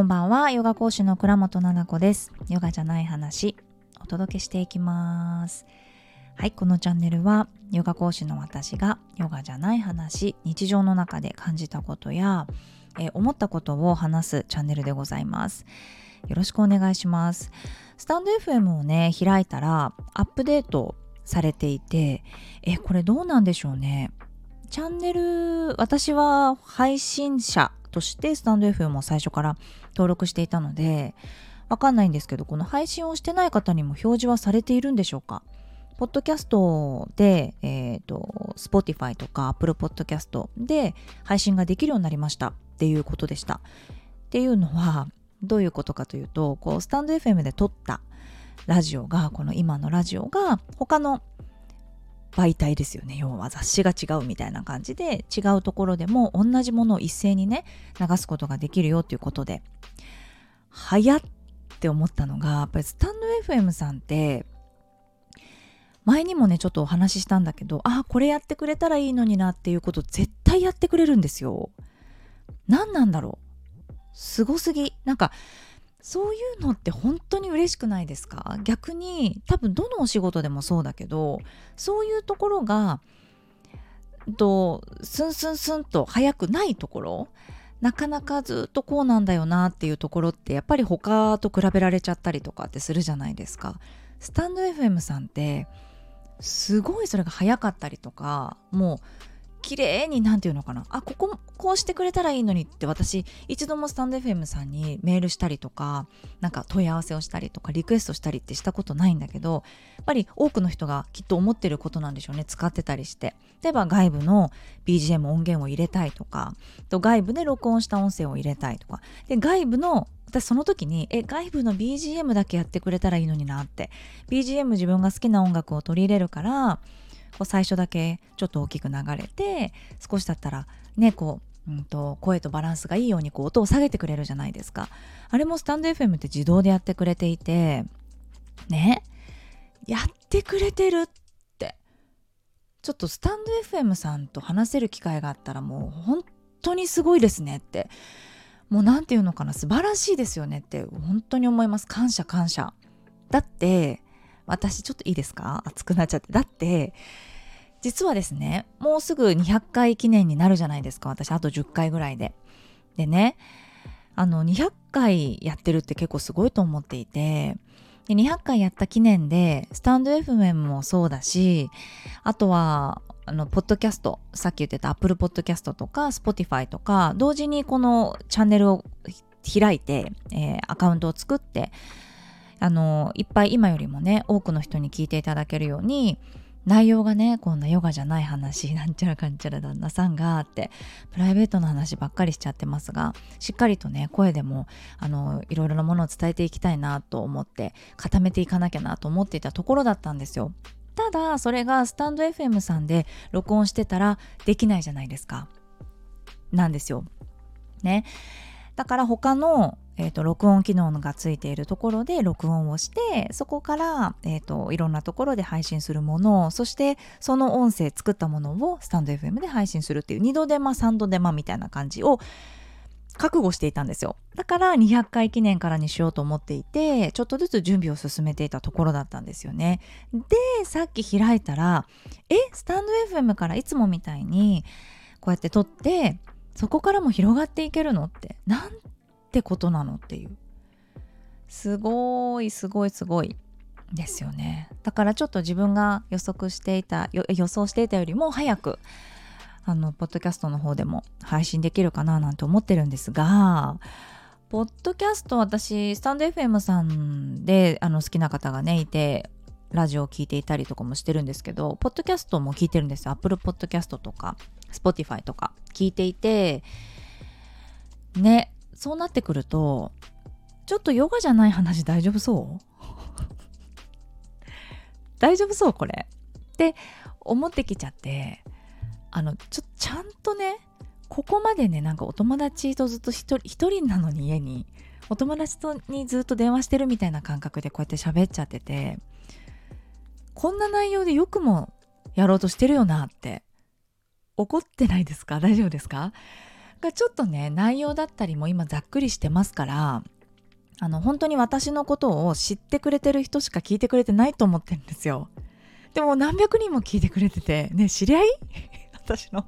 こんばんは。ヨガ講師の倉本々子です。ヨガじゃない話。お届けしていきます。はいこのチャンネルはヨガ講師の私がヨガじゃない話日常の中で感じたことや、え、思ったことを話すチャンネルでございます。よろしくお願いします。スタンド FM をね開いたらアップデートされていてえこれどうなんでしょうね。チャンネル私は配信者としてスタンド FM を最初から登録していたのでわかんないんですけどこの配信をしてない方にも表示はされているんでしょうか？ポッドキャストで、えっ、ー、と、Spotify とか Apple Podcast で配信ができるようになりましたっていうことでした。っていうのは、どういうことかというと、こう、スタンド FM で撮ったラジオが、この今のラジオが他の媒体ですよね。要は雑誌が違うみたいな感じで違うところでも同じものを一斉にね流すことができるよっていうことで。早って思ったのがやっぱりスタンド FM さんって前にもねちょっとお話ししたんだけどああこれやってくれたらいいのになっていうこと絶対やってくれるんですよ。何なんだろう。すごすぎ。なんかそういうのって本当に嬉しくないですか？逆に多分どのお仕事でもそうだけどそういうところがとスンスンスンと早くないところなかなかずっとこうなんだよなっていうところってやっぱり他と比べられちゃったりとかってするじゃないですか。スタンド FM さんってすごいそれが早かったりとかもう綺麗に何て言うのかな？あこここうしてくれたらいいのにって私一度もスタンド FM さんにメールしたりとかなんか問い合わせをしたりとかリクエストしたりってしたことないんだけどやっぱり多くの人がきっと思ってることなんでしょうね。使ってたりして。例えば外部の BGM 音源を入れたいとかと外部で録音した音声を入れたいとか。で外部の私その時にえ外部の BGM だけやってくれたらいいのになって。BGM 自分が好きな音楽を取り入れるからこう最初だけちょっと大きく流れて少し経ったらねこう、うんと、声とバランスがいいようにこう音を下げてくれるじゃないですか。あれもスタンド FM って自動でやってくれていてねやってくれてるって。ちょっとスタンド FM さんと話せる機会があったらもう本当にすごいですねって。もう何て言うのかな素晴らしいですよねって本当に思います。感謝感謝。だって私ちょっといいですか？熱くなっちゃって。だって、実はですね、もうすぐ200回記念になるじゃないですか。私、あと10回ぐらいで。でね、あの、200回やってるって結構すごいと思っていて、で200回やった記念で、スタンド FM もそうだし、あとは、あの、ポッドキャスト、さっき言ってた Apple Podcast とか Spotify とか、同時にこのチャンネルを開いて、えー、アカウントを作って、あのいっぱい今よりもね多くの人に聞いていただけるように内容がねこんなヨガじゃない話なんちゃらかんちゃら旦那さんがってプライベートの話ばっかりしちゃってますがしっかりとね声でもあのいろいろなものを伝えていきたいなと思って固めていかなきゃなと思っていたところだったんですよ。ただそれがスタンド FM さんで録音してたらできないじゃないですか。なんですよ。ね。だから他のえーと、録音機能がついているところで録音をしてそこから、えーと、いろんなところで配信するものをそしてその音声作ったものをスタンド FM で配信するっていう2度手間3度手間みたいな感じを覚悟していたんですよ。だから200回記念からにしようと思っていてちょっとずつ準備を進めていたところだったんですよね。でさっき開いたらえスタンド FM からいつもみたいにこうやって撮ってそこからも広がっていけるのってなんってことなのっていう。すごいすごいすごいですよね。だからちょっと自分が予測していた予想していたよりも早くあのポッドキャストの方でも配信できるかななんて思ってるんですがポッドキャスト私スタンド FM さんであの好きな方がねいてラジオを聴いていたりとかもしてるんですけどポッドキャストも聞いてるんですよ。Apple Podcast とか Spotify とか聞いていてねそうなってくるとちょっとヨガじゃない話大丈夫そう？大丈夫そうこれ。って思ってきちゃってあのちょちゃんとねここまでねなんかお友達とずっと一人なのに家にお友達とにずっと電話してるみたいな感覚でこうやって喋っちゃっててこんな内容でよくもやろうとしてるよなって怒ってないですか？大丈夫ですか？がちょっとね内容だったりも今ざっくりしてますからあの本当に私のことを知ってくれてる人しか聞いてくれてないと思ってるんですよ。でも何百人も聞いてくれててね知り合い？私の。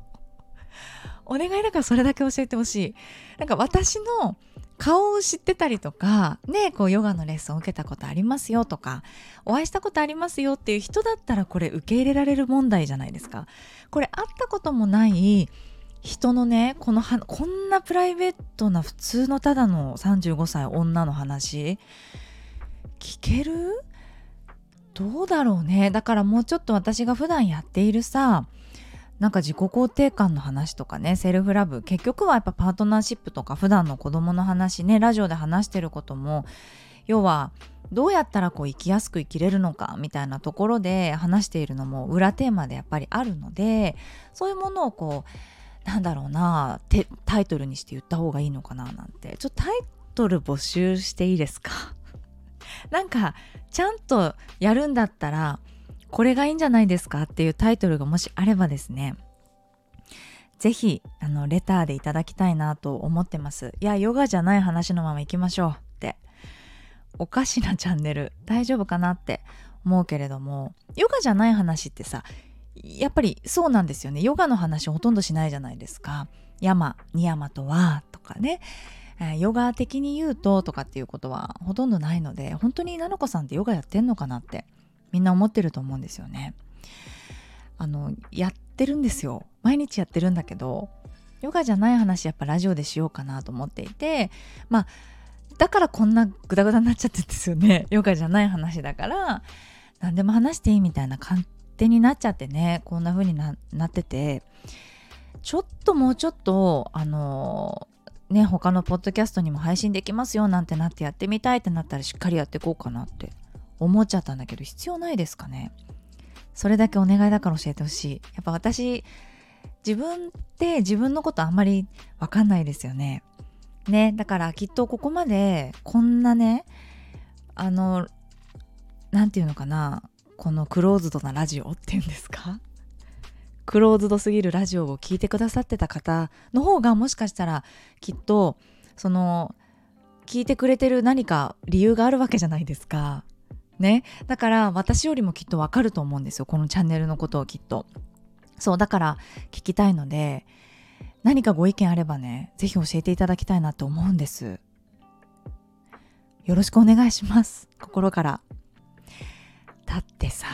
お願いだからそれだけ教えてほしい。なんか私の顔を知ってたりとかねこうヨガのレッスンを受けたことありますよとかお会いしたことありますよっていう人だったらこれ受け入れられる問題じゃないですか。これ会ったこともない人のねこのはこんなプライベートな普通のただの35歳女の話聞ける？どうだろうね。だからもうちょっと私が普段やっているさなんか自己肯定感の話とかねセルフラブ。結局はやっぱパートナーシップとか普段の子供の話ねラジオで話してることも要はどうやったらこう生きやすく生きれるのかみたいなところで話しているのも裏テーマでやっぱりあるのでそういうものをこうなんだろうなタイトルにして言った方がいいのかななんて。ちょっとタイトル募集していいですか？なんかちゃんとやるんだったらこれがいいんじゃないですかっていうタイトルがもしあればですね。ぜひあのレターでいただきたいなと思ってます。いやヨガじゃない話のまま行きましょうって。おかしなチャンネル大丈夫かなって思うけれどもヨガじゃない話ってさやっぱりそうなんですよね。ヨガの話ほとんどしないじゃないですか。山ニヤマとはとかね。ヨガ的に言うととかっていうことはほとんどないので本当に菜々子さんってヨガやってんのかなってみんな思ってると思うんですよね。あのやってるんですよ。毎日やってるんだけどヨガじゃない話やっぱラジオでしようかなと思っていてまあだからこんなグダグダになっちゃってんですよね。ヨガじゃない話だから何でも話していいみたいな勝手になっちゃってねこんな風にななっててちょっともうちょっとあのね他のポッドキャストにも配信できますよなんてなってやってみたいってなったらしっかりやっていこうかなって思っちゃったんだけど必要ないですかね。それだけお願いだから教えてほしい。やっぱ私自分って自分のことあんまりわかんないですよね。ねだからきっとここまでこんなねあの何て言うのかなこのクローズドなラジオっていうんですか？クローズドすぎるラジオを聴いてくださってた方の方がもしかしたらきっとその聞いてくれてる何か理由があるわけじゃないですか？ね？だから私よりもきっとわかると思うんですよこのチャンネルのことをきっと。そうだから聞きたいので何かご意見あればね是非教えていただきたいなと思うんです。よろしくお願いします。心から。だってさ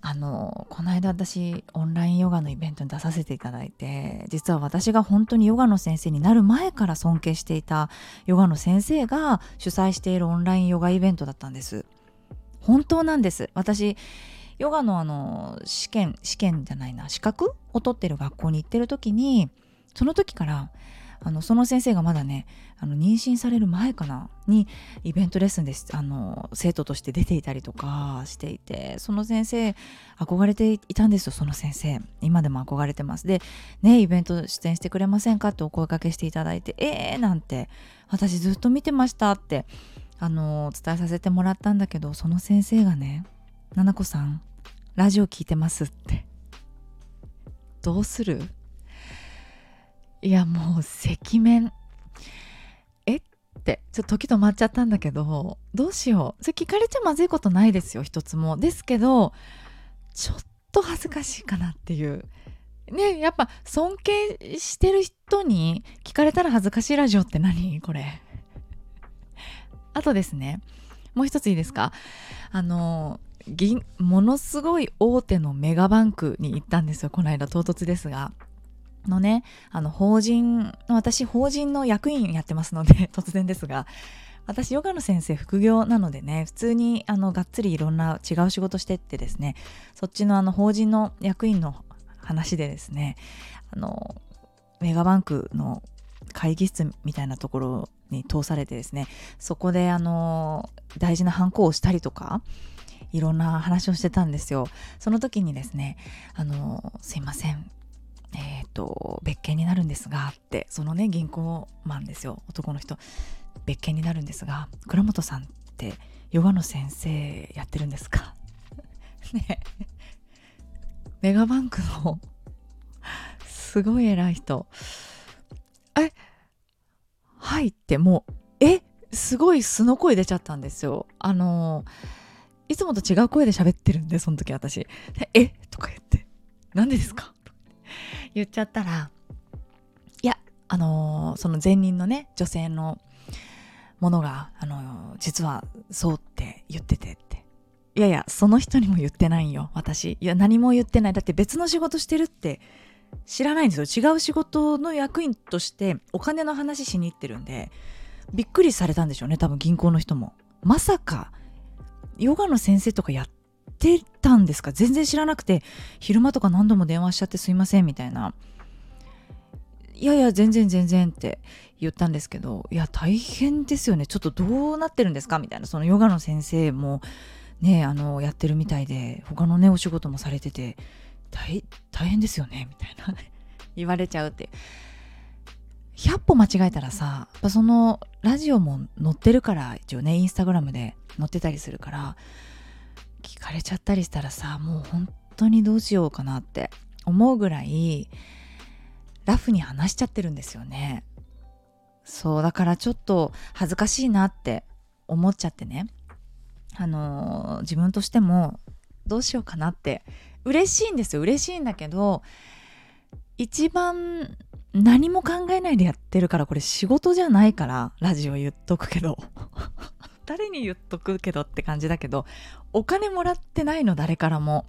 あのこの間私オンラインヨガのイベントに出させていただいて実は私が本当にヨガの先生になる前から尊敬していたヨガの先生が主催しているオンラインヨガイベントだったんです。本当なんです。私ヨガのあの試験試験じゃないな資格を取ってる学校に行ってる時にその時からあのその先生がまだねあの妊娠される前かなにイベントレッスンですあの生徒として出ていたりとかしていてその先生憧れていたんですよその先生。今でも憧れてます。でねイベント出演してくれませんか？ってお声かけしていただいてえーなんて私ずっと見てました。ってあの伝えさせてもらったんだけどその先生がね「ななこさんラジオ聞いてます」ってどうする？いやもう赤面。え？って。ちょっと時止まっちゃったんだけどどうしよう。それ聞かれちゃまずいことないですよ一つも。ですけどちょっと恥ずかしいかなっていう。ねやっぱ尊敬してる人に聞かれたら恥ずかしいラジオって何？これ。あとですね。もう一ついいですか？あのものすごい大手のメガバンクに行ったんですよこの間唐突ですが。のねあの法人私法人の役員やってますので 突然ですが私ヨガの先生副業なのでね普通にあのがっつりいろんな違う仕事してってですねそっちのあの法人の役員の話でですねあのメガバンクの会議室みたいなところに通されてですねそこであの大事なハンコをしたりとかいろんな話をしてたんですよ。その時にですねあのすいません。えっ、ー、と別件になるんですがってそのね銀行マンですよ。男の人。別件になるんですが倉本さんってヨガの先生やってるんですか？ね。メガバンクのすごい偉い人。え、はいってもうえすごい素の声出ちゃったんですよ。あのいつもと違う声で喋ってるんでその時私「えとか言って「なんでですか?」言っちゃったらいやあのその前任のね女性のものが、あの実はそうって言っててって。いやいやその人にも言ってないよ私。いや何も言ってない。だって別の仕事してるって知らないんですよ。違う仕事の役員としてお金の話しに行ってるんでびっくりされたんでしょうね多分銀行の人も。まさかヨガの先生とかやってたんですか？全然知らなくて昼間とか何度も電話しちゃってすいませんみたいないやいや全然全然って言ったんですけどいや大変ですよね。ちょっとどうなってるんですか？みたいな。そのヨガの先生もねあのやってるみたいで他のねお仕事もされてて大変ですよねみたいな。言われちゃうって100歩間違えたらさやっぱそのラジオも載ってるから一応ねインスタグラムで載ってたりするから聞かれちゃったりしたらさもう本当にどうしようかなって思うぐらいラフに話しちゃってるんですよね。そうだからちょっと恥ずかしいなって思っちゃってね。あの、自分としてもどうしようかなって嬉しいんですよ。嬉しいんだけど一番何も考えないでやってるからこれ仕事じゃないからラジオ言っとくけど。誰に言っとくけどって感じだけどお金もらってないの誰からも。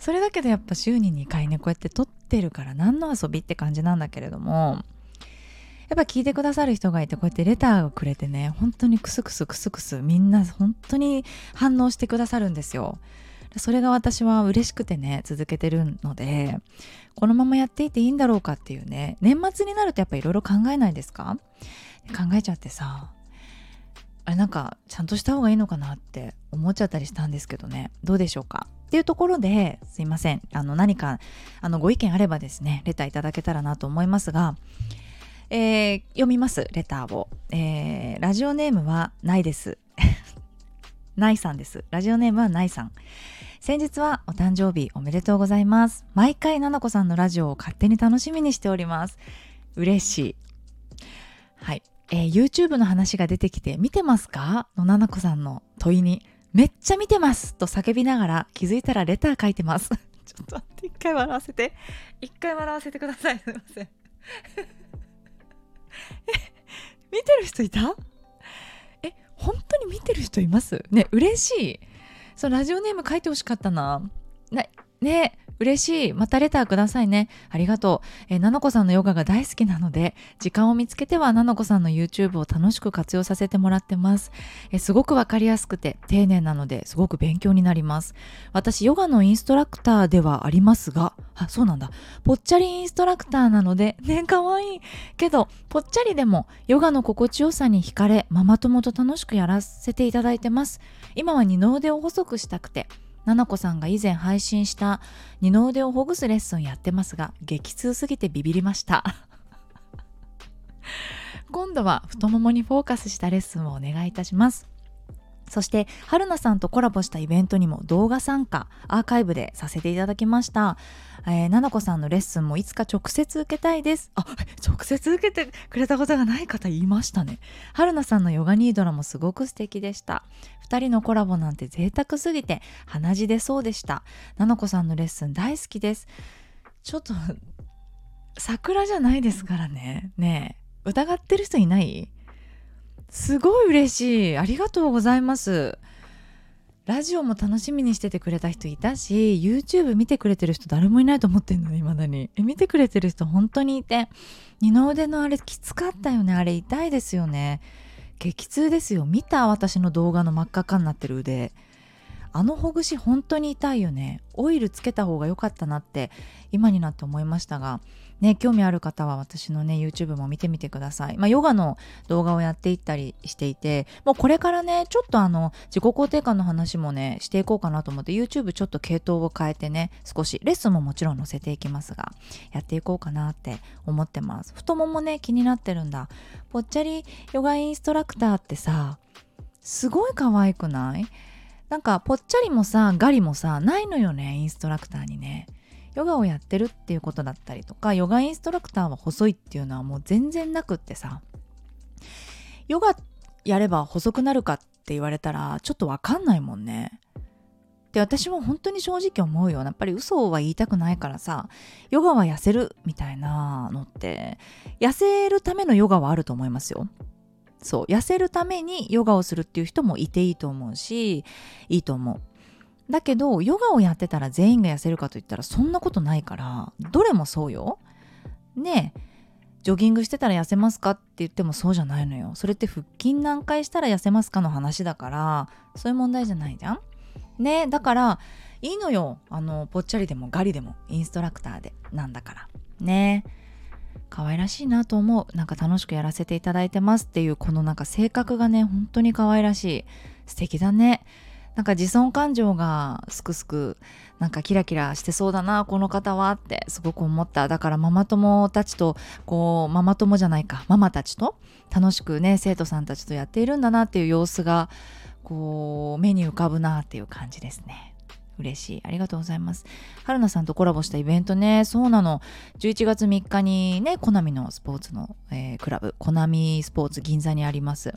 それだけどやっぱ週に2回ねこうやって撮ってるから何の遊びって感じなんだけれどもやっぱ聞いてくださる人がいてこうやってレターをくれてね本当にクスクスクスクスみんな本当に反応してくださるんですよ。それが私は嬉しくてね続けてるのでこのままやっていていいんだろうかっていうね年末になるとやっぱいろいろ考えないですか？考えちゃってさあれなんかちゃんとした方がいいのかなって思っちゃったりしたんですけどね。どうでしょうか？っていうところですいません。あの何かあのご意見あればですねレターいただけたらなと思いますがえー、読みますレターを、えー、ラジオネームはないです。ないさんです。ラジオネームはないさん。先日はお誕生日おめでとうございます。毎回ななこさんのラジオを勝手に楽しみにしております。嬉しい。はい、えー、YouTube の話が出てきて見てますか？のななこさんの問いに。めっちゃ見てます！と叫びながら気づいたらレター書いてます。ちょっと待って一回笑わせて。一回笑わせてください。すいません。え見てる人いた？え本当に見てる人います？ね嬉しい。そうラジオネーム書いてほしかったな。ねね嬉しい。またレターくださいね。ありがとう。えー、なのこさんのヨガが大好きなので、時間を見つけてはなのこさんの YouTube を楽しく活用させてもらってます。え、すごくわかりやすくて丁寧なのですごく勉強になります。私、ヨガのインストラクターではありますが、あ、そうなんだ。ぽっちゃりインストラクターなので、ね、かわいい。けど、ぽっちゃりでもヨガの心地よさに惹かれ、ママ友と楽しくやらせていただいてます。今は二の腕を細くしたくて、ななこさんが以前配信した二の腕をほぐすレッスンやってますが激痛すぎてビビりました。今度は太ももにフォーカスしたレッスンをお願いいたします。そして春菜さんとコラボしたイベントにも動画参加アーカイブでさせていただきました、えー、ななこさんのレッスンもいつか直接受けたいです。あ直接受けてくれたことがない方言いましたね。春菜さんのヨガニードラもすごく素敵でした。2人のコラボなんて贅沢すぎて鼻血出そうでした。ななこさんのレッスン大好きです。ちょっと桜じゃないですからね。ねえ疑ってる人いない？すごい嬉しい。ありがとうございます。ラジオも楽しみにしててくれた人いたし YouTube 見てくれてる人誰もいないと思ってんのね未だに。え見てくれてる人本当にいて二の腕のあれきつかったよね。あれ痛いですよね。激痛ですよ。見た私の動画の真っ赤かになってる腕。あのほぐし本当に痛いよね。オイルつけた方が良かったなって今になって思いましたがね、興味ある方は私のね、YouTube も見てみてください。まあ、ヨガの動画をやっていったりしていて、もうこれからね、ちょっとあの、自己肯定感の話もね、していこうかなと思って、YouTube ちょっと系統を変えてね、少し、レッスンももちろん載せていきますが、やっていこうかなって思ってます。太ももね、気になってるんだ。ぽっちゃりヨガインストラクターってさ、すごい可愛くない？なんか、ぽっちゃりもさ、ガリもさ、ないのよね、インストラクターにね。ヨガをやってるっていうことだったりとかヨガインストラクターは細いっていうのはもう全然なくってさ。ヨガやれば細くなるかって言われたらちょっとわかんないもんね。で私も本当に正直思うよ。やっぱり嘘は言いたくないからさヨガは痩せるみたいなのって痩せるためのヨガはあると思いますよ。そう痩せるためにヨガをするっていう人もいていいと思うしいいと思う。だけどヨガをやってたら全員が痩せるかといったらそんなことないからどれもそうよ。ねえジョギングしてたら痩せますかって言ってもそうじゃないのよ。それって腹筋何回したら痩せますかの話だからそういう問題じゃないじゃん。ねだからいいのよ。あのぽっちゃりでもガリでもインストラクターでなんだから。ね可愛らしいなと思う。なんか楽しくやらせていただいてますっていうこのなんか性格がね本当に可愛らしい。素敵だね。なんか自尊感情がすくすくなんかキラキラしてそうだなこの方はってすごく思った。だからママ友たちとこうママ友じゃないかママたちと楽しくね生徒さんたちとやっているんだなっていう様子がこう目に浮かぶなっていう感じですね。嬉しい。ありがとうございます。春菜さんとコラボしたイベントね。そうなの。11月3日にねコナミのスポーツの、えー、クラブコナミスポーツ銀座にあります。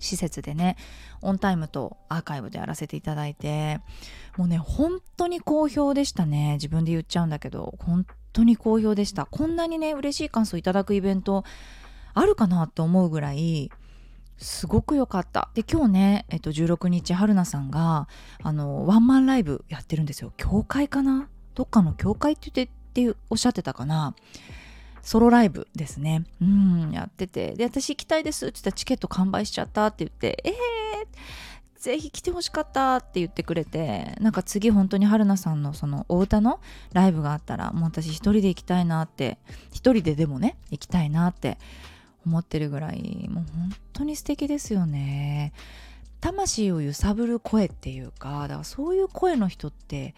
施設でねオンタイムとアーカイブでやらせていただいてもうね本当に好評でしたね。自分で言っちゃうんだけど。本当に好評でした。こんなにね嬉しい感想いただくイベントあるかなって思うぐらいすごく良かった。で、今日ね、えっと、16日、春菜さんが、あの、ワンマンライブやってるんですよ。教会かな？どっかの教会って言ってっておっしゃってたかな。ソロライブですね。うん、やってて。で、私行きたいですって言ったらチケット完売しちゃったって言って、えー、ぜひ来てほしかったって言ってくれて、なんか次本当に春菜さんのそのお歌のライブがあったら、もう私一人で行きたいなって、一人ででもね、行きたいなって思ってるぐらいもう本当に素敵ですよね魂を揺さぶる声っていうかだからそういう声の人って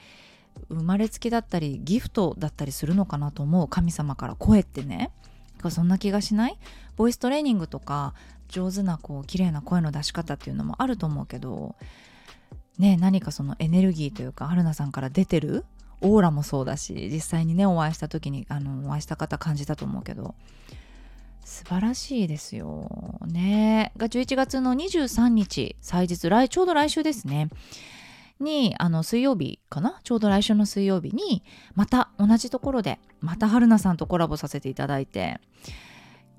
生まれつきだったりギフトだったりするのかなと思う神様から声ってねそんな気がしない？ボイストレーニングとか上手なこう綺麗な声の出し方っていうのもあると思うけどね何かそのエネルギーというか春菜さんから出てるオーラもそうだし実際にねお会いした時にあのお会いした方感じたと思うけど素晴らしいですよ。ね。が11月の23日、祭日、来、ちょうど来週ですね。に、あの、水曜日かな？ちょうど来週の水曜日に、また同じところで、また春菜さんとコラボさせていただいて、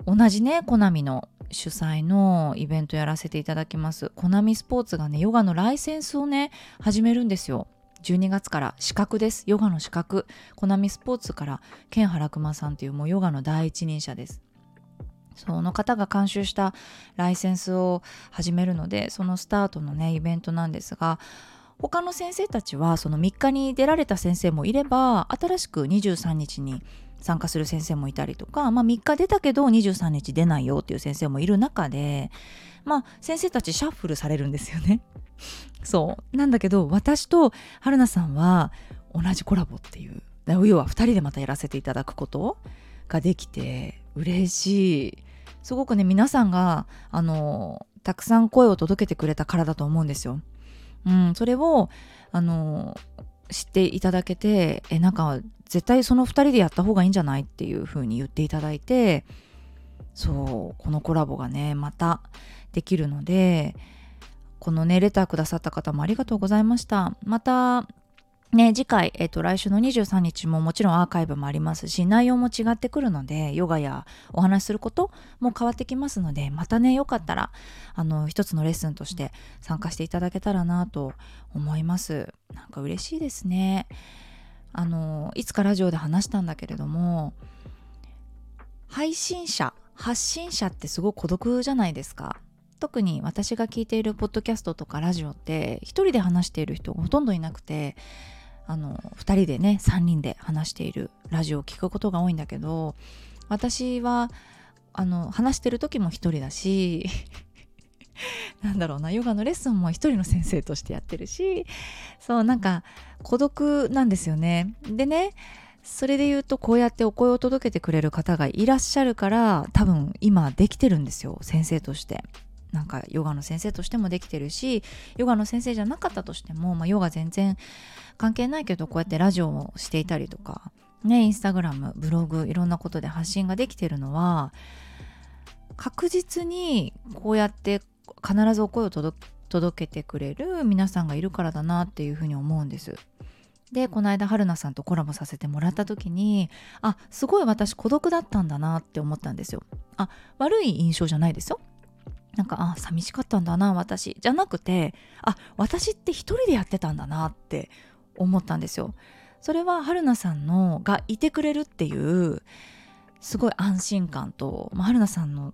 同じね、コナミの主催のイベントやらせていただきます。コナミスポーツがね、ヨガのライセンスをね、始めるんですよ。12月から資格です。ヨガの資格。コナミスポーツから、ケンハラクマさんっていうもうヨガの第一人者です。その方が監修したライセンスを始めるのでそのスタートのねイベントなんですが他の先生たちはその3日に出られた先生もいれば新しく23日に参加する先生もいたりとか、まあ、3日出たけど23日出ないよっていう先生もいる中でまあ先生たちシャッフルされるんですよね。そうなんだけど私と春菜さんは同じコラボっていう要は2人でまたやらせていただくことができて嬉しいすごくね皆さんがあのたくさん声を届けてくれたからだと思うんですよ。うん、それをあの知っていただけてえなんか絶対その2人でやった方がいいんじゃないっていう風に言っていただいてそうこのコラボがねまたできるのでこのねレターくださった方もありがとうございました。またね、次回、えっ、と、来週の23日ももちろんアーカイブもありますし、内容も違ってくるので、ヨガやお話しすることも変わってきますので、またね、よかったら、あの、一つのレッスンとして参加していただけたらなと思います。なんか嬉しいですね。あの、いつかラジオで話したんだけれども、配信者、発信者ってすごく孤独じゃないですか。特に私が聞いているポッドキャストとかラジオって一人で話している人がほとんどいなくてあの2人でね3人で話しているラジオを聞くことが多いんだけど私はあの話してる時も1人だし なんだろうなヨガのレッスンも一人の先生としてやってるしそうなんか孤独なんですよね。でねそれで言うとこうやってお声を届けてくれる方がいらっしゃるから多分今できてるんですよ先生として。なんかヨガの先生としてもできてるしヨガの先生じゃなかったとしても、まあ、ヨガ全然関係ないけどこうやってラジオをしていたりとかねインスタグラムブログいろんなことで発信ができてるのは確実にこうやって必ずお声を届けてくれる皆さんがいるからだなっていうふうに思うんです。でこの間春菜さんとコラボさせてもらった時にあすごい私孤独だったんだなって思ったんですよ。あ悪い印象じゃないですよ。なんかあ寂しかったんだな私じゃなくてあ私って一人でやってたんだなって思ったんですよ。それは春菜さんのがいてくれるっていうすごい安心感と、まあ、春菜さんの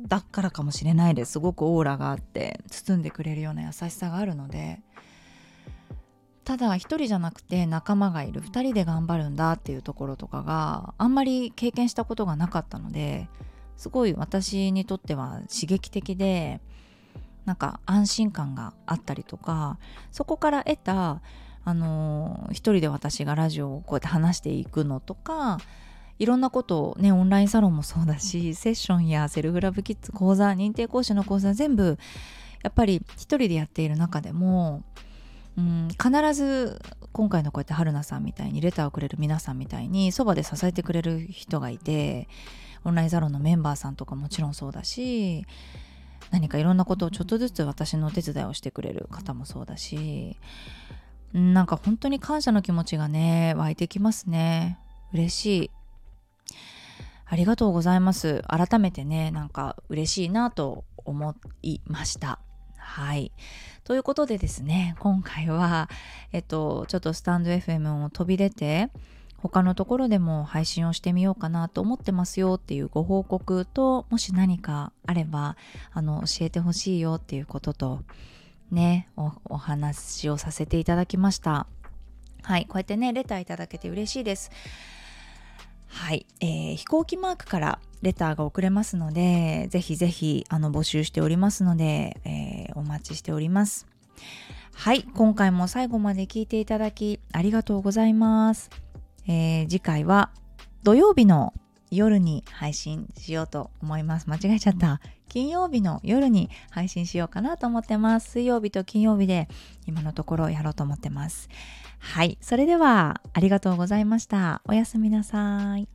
だからかもしれないですごくオーラがあって包んでくれるような優しさがあるのでただ一人じゃなくて仲間がいる2人で頑張るんだっていうところとかがあんまり経験したことがなかったのですごい私にとっては刺激的でなんか安心感があったりとかそこから得たあの一人で私がラジオをこうやって話していくのとかいろんなことをねオンラインサロンもそうだしセッションやセルフラブキッズ講座認定講師の講座全部やっぱり一人でやっている中でもうん必ず今回のこうやって春菜さんみたいにレターをくれる皆さんみたいにそばで支えてくれる人がいてオンラインサロンのメンバーさんとかもちろんそうだし何かいろんなことをちょっとずつ私のお手伝いをしてくれる方もそうだしなんか本当に感謝の気持ちがね湧いてきますね。嬉しい。ありがとうございます。改めてねなんか嬉しいなと思いました。はい。ということでですね今回はえっとちょっとスタンド FM を飛び出て他のところでも配信をしてみようかなと思ってますよっていうご報告ともし何かあればあの教えてほしいよっていうこととねおお話をさせていただきました。はいこうやってねレターいただけて嬉しいです。はい、えー、飛行機マークからレターが送れますので、ぜひぜひあの募集しておりますので、えー、お待ちしております。はい、今回も最後まで聞いていただきありがとうございます。えー、次回は土曜日の夜に配信しようと思います。間違えちゃった。金曜日の夜に配信しようかなと思ってます。水曜日と金曜日で今のところやろうと思ってます。はい。それではありがとうございました。おやすみなさい。